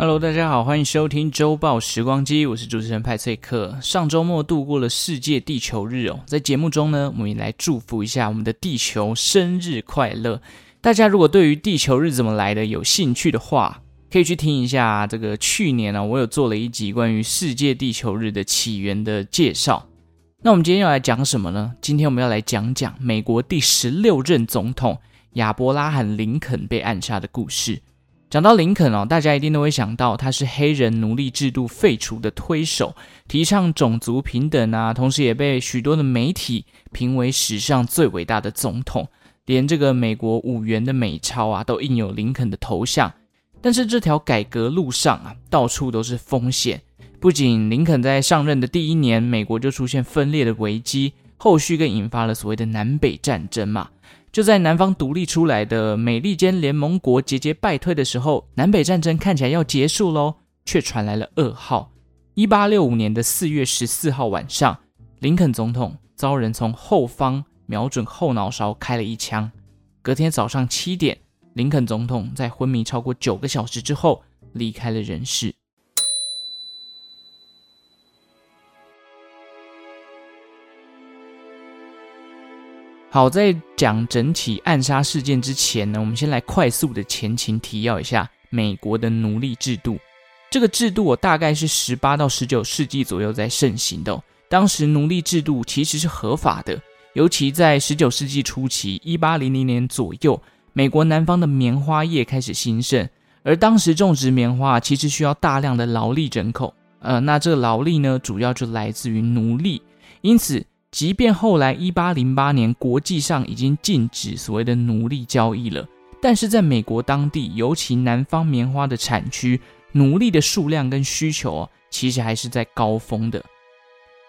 Hello，大家好，欢迎收听周报时光机，我是主持人派翠克。上周末度过了世界地球日哦，在节目中呢，我们也来祝福一下我们的地球生日快乐。大家如果对于地球日怎么来的有兴趣的话，可以去听一下这个去年呢、我有做了一集关于世界地球日的起源的介绍。那我们今天要来讲什么呢？今天我们要来讲讲美国第十六任总统亚伯拉罕·林肯被暗杀的故事。讲到林肯哦，大家一定都会想到他是黑人奴隶制度废除的推手，提倡种族平等啊，同时也被许多的媒体评为史上最伟大的总统，连这个美国五元的美钞啊都印有林肯的头像。但是这条改革路上啊，到处都是风险。不仅林肯在上任的第一年，美国就出现分裂的危机，后续更引发了所谓的南北战争嘛。就在南方独立出来的美利坚联盟国节节败退的时候，南北战争看起来要结束喽，却传来了噩耗。一八六五年的四月十四号晚上，林肯总统遭人从后方瞄准后脑勺开了一枪。隔天早上七点，林肯总统在昏迷超过九个小时之后离开了人世。好，在讲整体暗杀事件之前呢，我们先来快速的前情提要一下美国的奴隶制度。这个制度我大概是十八到十九世纪左右在盛行的哦。当时奴隶制度其实是合法的，尤其在十九世纪初期，一八零零年左右，美国南方的棉花业开始兴盛，而当时种植棉花其实需要大量的劳力人口，呃，那这个劳力呢，主要就来自于奴隶，因此。即便后来一八零八年国际上已经禁止所谓的奴隶交易了，但是在美国当地，尤其南方棉花的产区，奴隶的数量跟需求啊，其实还是在高峰的。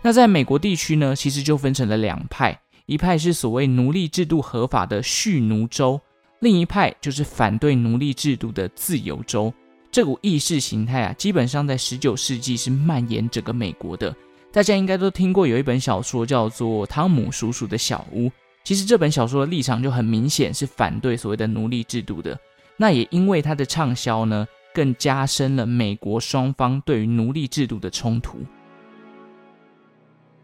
那在美国地区呢，其实就分成了两派，一派是所谓奴隶制度合法的蓄奴州，另一派就是反对奴隶制度的自由州。这股意识形态啊，基本上在十九世纪是蔓延整个美国的。大家应该都听过有一本小说叫做《汤姆叔叔的小屋》，其实这本小说的立场就很明显是反对所谓的奴隶制度的。那也因为它的畅销呢，更加深了美国双方对于奴隶制度的冲突。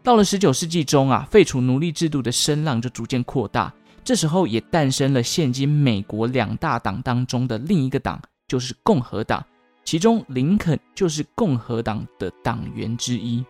到了十九世纪中啊，废除奴隶制度的声浪就逐渐扩大，这时候也诞生了现今美国两大党当中的另一个党，就是共和党，其中林肯就是共和党的党员之一。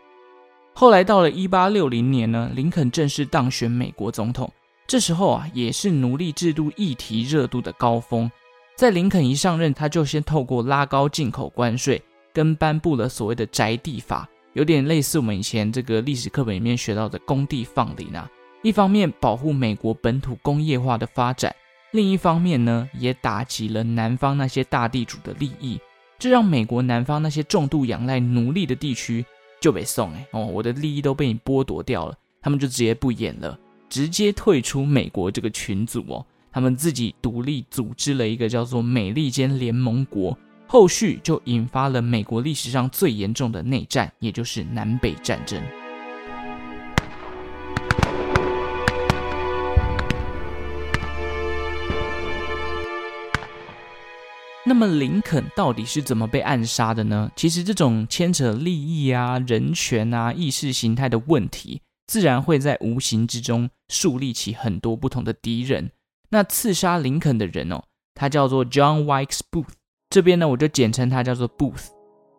后来到了一八六零年呢，林肯正式当选美国总统。这时候啊，也是奴隶制度议题热度的高峰。在林肯一上任，他就先透过拉高进口关税，跟颁布了所谓的宅地法，有点类似我们以前这个历史课本里面学到的公地放领啊。一方面保护美国本土工业化的发展，另一方面呢，也打击了南方那些大地主的利益，这让美国南方那些重度仰赖奴隶的地区。就被送哎哦，我的利益都被你剥夺掉了，他们就直接不演了，直接退出美国这个群组哦，他们自己独立组织了一个叫做美利坚联盟国，后续就引发了美国历史上最严重的内战，也就是南北战争。那么林肯到底是怎么被暗杀的呢？其实这种牵扯利益啊、人权啊、意识形态的问题，自然会在无形之中树立起很多不同的敌人。那刺杀林肯的人哦，他叫做 John Wilkes Booth，这边呢我就简称他叫做 Booth。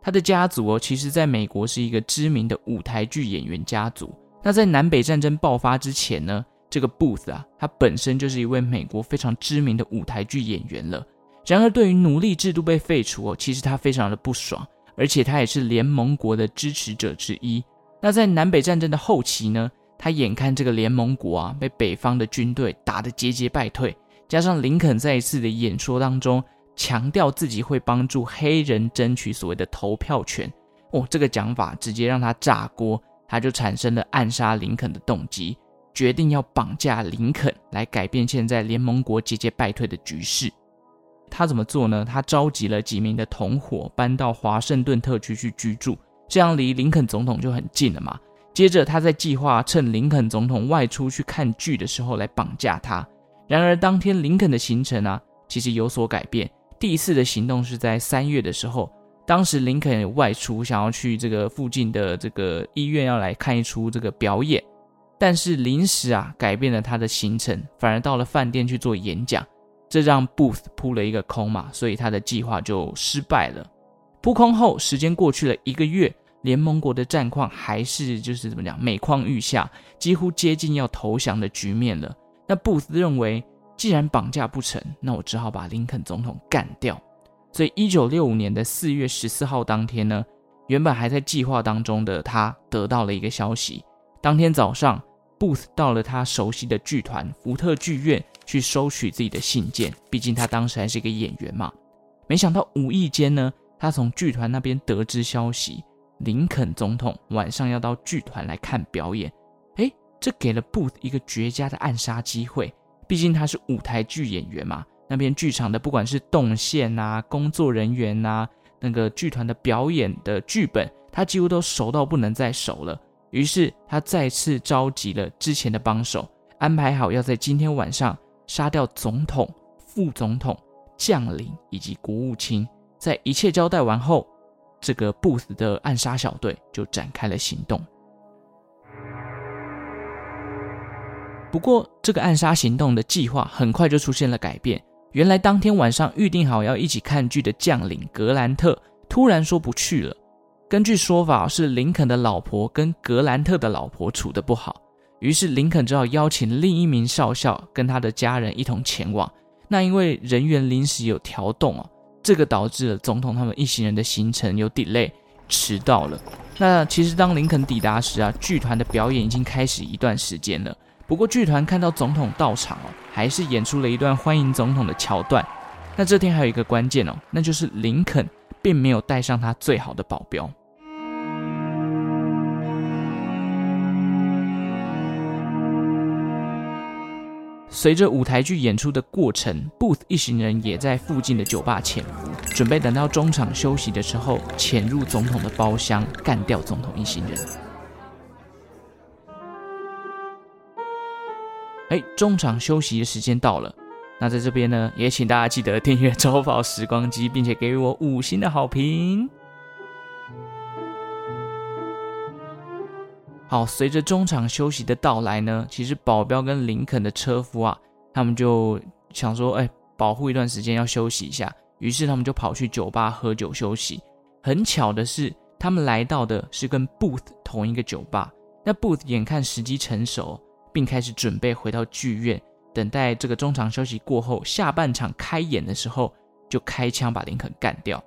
他的家族哦，其实在美国是一个知名的舞台剧演员家族。那在南北战争爆发之前呢，这个 Booth 啊，他本身就是一位美国非常知名的舞台剧演员了。然而，对于奴隶制度被废除哦，其实他非常的不爽，而且他也是联盟国的支持者之一。那在南北战争的后期呢，他眼看这个联盟国啊被北方的军队打得节节败退，加上林肯在一次的演说当中强调自己会帮助黑人争取所谓的投票权哦，这个讲法直接让他炸锅，他就产生了暗杀林肯的动机，决定要绑架林肯来改变现在联盟国节节败退的局势。他怎么做呢？他召集了几名的同伙搬到华盛顿特区去居住，这样离林肯总统就很近了嘛。接着，他在计划趁林肯总统外出去看剧的时候来绑架他。然而，当天林肯的行程啊，其实有所改变。第一次的行动是在三月的时候，当时林肯外出，想要去这个附近的这个医院要来看一出这个表演，但是临时啊改变了他的行程，反而到了饭店去做演讲，这让 Booth 扑了一个空嘛，所以他的计划就失败了。扑空后，时间过去了一个月，联盟国的战况还是就是怎么讲，每况愈下，几乎接近要投降的局面了。那 Booth 认为，既然绑架不成，那我只好把林肯总统干掉。所以，一九六五年的四月十四号当天呢，原本还在计划当中的他得到了一个消息。当天早上，Booth 到了他熟悉的剧团福特剧院去收取自己的信件，毕竟他当时还是一个演员嘛。没想到无意间呢，他从剧团那边得知消息，林肯总统晚上要到剧团来看表演。诶，这给了 Booth 一个绝佳的暗杀机会，毕竟他是舞台剧演员嘛。那边剧场的不管是动线啊、工作人员啊、那个剧团的表演的剧本，他几乎都熟到不能再熟了。于是他再次召集了之前的帮手，安排好要在今天晚上杀掉总统、副总统、将领以及国务卿。在一切交代完后，这个不死的暗杀小队就展开了行动。不过，这个暗杀行动的计划很快就出现了改变。原来当天晚上预定好要一起看剧的将领格兰特突然说不去了。根据说法是林肯的老婆跟格兰特的老婆处得不好，于是林肯只好邀请另一名少校跟他的家人一同前往。那因为人员临时有调动哦，这个导致了总统他们一行人的行程有 delay，迟到了。那其实当林肯抵达时啊，剧团的表演已经开始一段时间了。不过剧团看到总统到场哦，还是演出了一段欢迎总统的桥段。那这天还有一个关键哦，那就是林肯并没有带上他最好的保镖。随着舞台剧演出的过程，Booth 一行人也在附近的酒吧潜伏，准备等到中场休息的时候潜入总统的包厢，干掉总统一行人。哎，中场休息的时间到了，那在这边呢，也请大家记得订阅周报时光机，并且给予我五星的好评。好，随着中场休息的到来呢，其实保镖跟林肯的车夫啊，他们就想说，哎，保护一段时间要休息一下，于是他们就跑去酒吧喝酒休息。很巧的是，他们来到的是跟 Booth 同一个酒吧，那 Booth 眼看时机成熟。并开始准备回到剧院，等待这个中场休息过后，下半场开演的时候，就开枪把林肯干掉。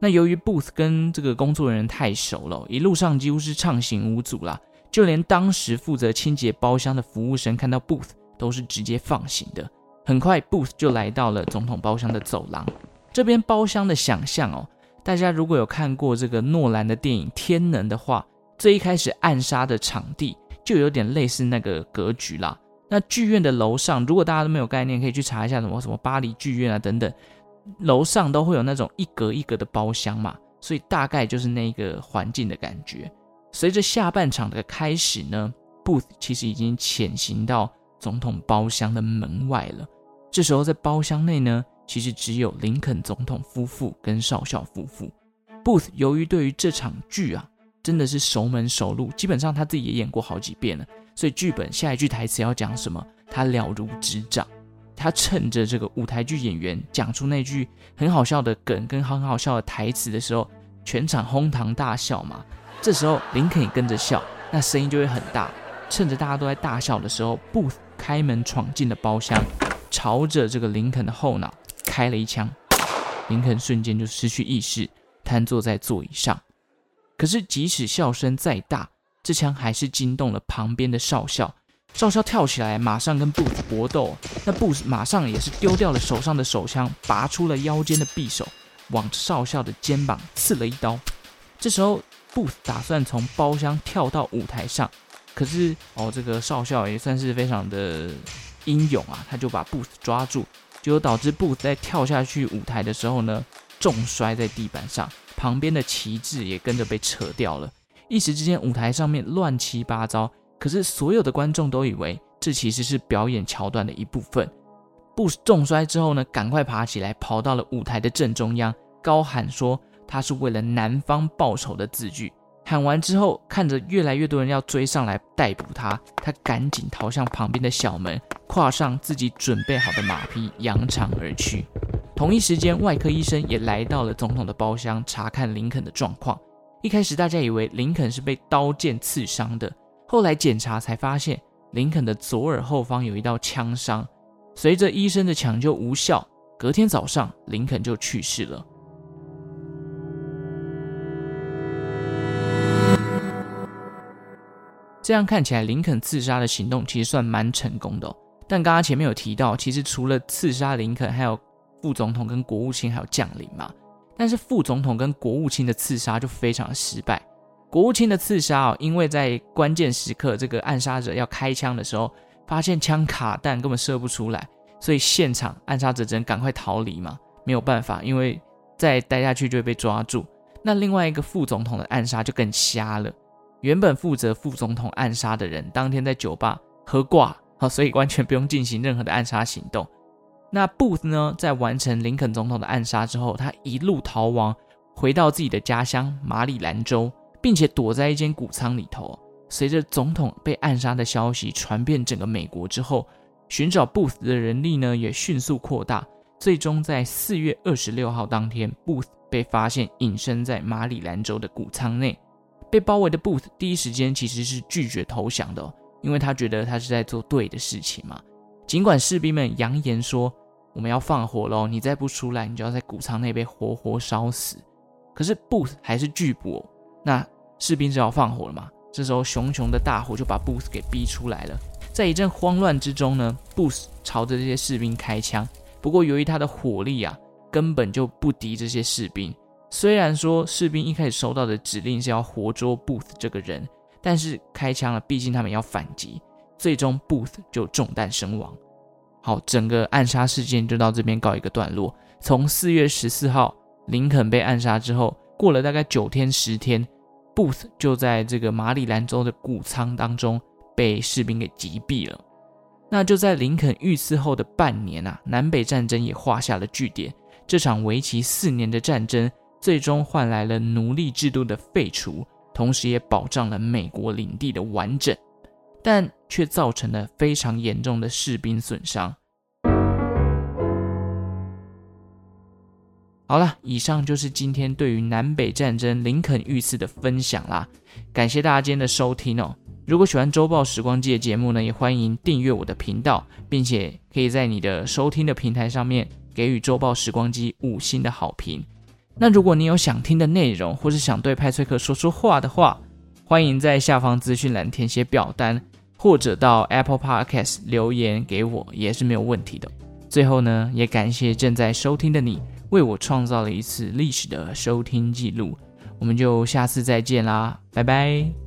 那由于 Booth 跟这个工作人员太熟了，一路上几乎是畅行无阻啦，就连当时负责清洁包厢的服务生看到 Booth 都是直接放行的。很快，Booth 就来到了总统包厢的走廊。这边包厢的想象哦，大家如果有看过这个诺兰的电影《天能》的话，最一开始暗杀的场地。就有点类似那个格局啦。那剧院的楼上，如果大家都没有概念，可以去查一下什么什么巴黎剧院啊等等，楼上都会有那种一格一格的包厢嘛，所以大概就是那个环境的感觉。随着下半场的开始呢，Booth 其实已经潜行到总统包厢的门外了。这时候在包厢内呢，其实只有林肯总统夫妇跟少校夫妇。Booth 由于对于这场剧啊。真的是熟门熟路，基本上他自己也演过好几遍了，所以剧本下一句台词要讲什么，他了如指掌。他趁着这个舞台剧演员讲出那句很好笑的梗跟很好笑的台词的时候，全场哄堂大笑嘛。这时候林肯也跟着笑，那声音就会很大。趁着大家都在大笑的时候布开门闯进了包厢，朝着这个林肯的后脑开了一枪，林肯瞬间就失去意识，瘫坐在座椅上。可是，即使笑声再大，这枪还是惊动了旁边的少校。少校跳起来，马上跟 boot 搏斗。那 boot 马上也是丢掉了手上的手枪，拔出了腰间的匕首，往少校的肩膀刺了一刀。这时候 boot 打算从包厢跳到舞台上，可是哦，这个少校也算是非常的英勇啊，他就把 boot 抓住，就导致 boot 在跳下去舞台的时候呢，重摔在地板上。旁边的旗帜也跟着被扯掉了，一时之间舞台上面乱七八糟。可是所有的观众都以为这其实是表演桥段的一部分。布重摔之后呢，赶快爬起来，跑到了舞台的正中央，高喊说：“他是为了南方报仇的字句。喊完之后，看着越来越多人要追上来逮捕他，他赶紧逃向旁边的小门，跨上自己准备好的马匹，扬长而去。同一时间，外科医生也来到了总统的包厢，查看林肯的状况。一开始大家以为林肯是被刀剑刺伤的，后来检查才发现，林肯的左耳后方有一道枪伤。随着医生的抢救无效，隔天早上林肯就去世了。这样看起来，林肯刺杀的行动其实算蛮成功的哦。但刚刚前面有提到，其实除了刺杀林肯，还有副总统跟国务卿还有将领嘛。但是副总统跟国务卿的刺杀就非常的失败。国务卿的刺杀哦，因为在关键时刻，这个暗杀者要开枪的时候，发现枪卡弹根本射不出来，所以现场暗杀者只能赶快逃离嘛。没有办法，因为再待下去就会被抓住。那另外一个副总统的暗杀就更瞎了。原本负责副总统暗杀的人，当天在酒吧喝挂，好，所以完全不用进行任何的暗杀行动。那 Booth 呢，在完成林肯总统的暗杀之后，他一路逃亡，回到自己的家乡马里兰州，并且躲在一间谷仓里头。随着总统被暗杀的消息传遍整个美国之后，寻找 Booth 的人力呢也迅速扩大。最终在四月二十六号当天，Booth 被发现隐身在马里兰州的谷仓内。被包围的 Booth 第一时间其实是拒绝投降的哦，因为他觉得他是在做对的事情嘛。尽管士兵们扬言说我们要放火喽，你再不出来，你就要在谷仓内被活活烧死。可是 Booth 还是拒捕，那士兵只好放火了嘛。这时候熊熊的大火就把 Booth 给逼出来了。在一阵慌乱之中呢，Booth 朝着这些士兵开枪，不过由于他的火力啊，根本就不敌这些士兵。虽然说士兵一开始收到的指令是要活捉 Booth 这个人，但是开枪了，毕竟他们要反击，最终 Booth 就中弹身亡。好，整个暗杀事件就到这边告一个段落。从四月十四号林肯被暗杀之后，过了大概九天十天，Booth 就在这个马里兰州的谷仓当中被士兵给击毙了。那就在林肯遇刺后的半年啊，南北战争也画下了句点。这场为期四年的战争。最终换来了奴隶制度的废除，同时也保障了美国领地的完整，但却造成了非常严重的士兵损伤。好了，以上就是今天对于南北战争林肯遇刺的分享啦，感谢大家今天的收听哦。如果喜欢周报时光机的节目呢，也欢迎订阅我的频道，并且可以在你的收听的平台上面给予周报时光机五星的好评。那如果你有想听的内容，或是想对派翠克说说话的话，欢迎在下方资讯栏填写表单，或者到 Apple Podcast 留言给我，也是没有问题的。最后呢，也感谢正在收听的你，为我创造了一次历史的收听记录。我们就下次再见啦，拜拜。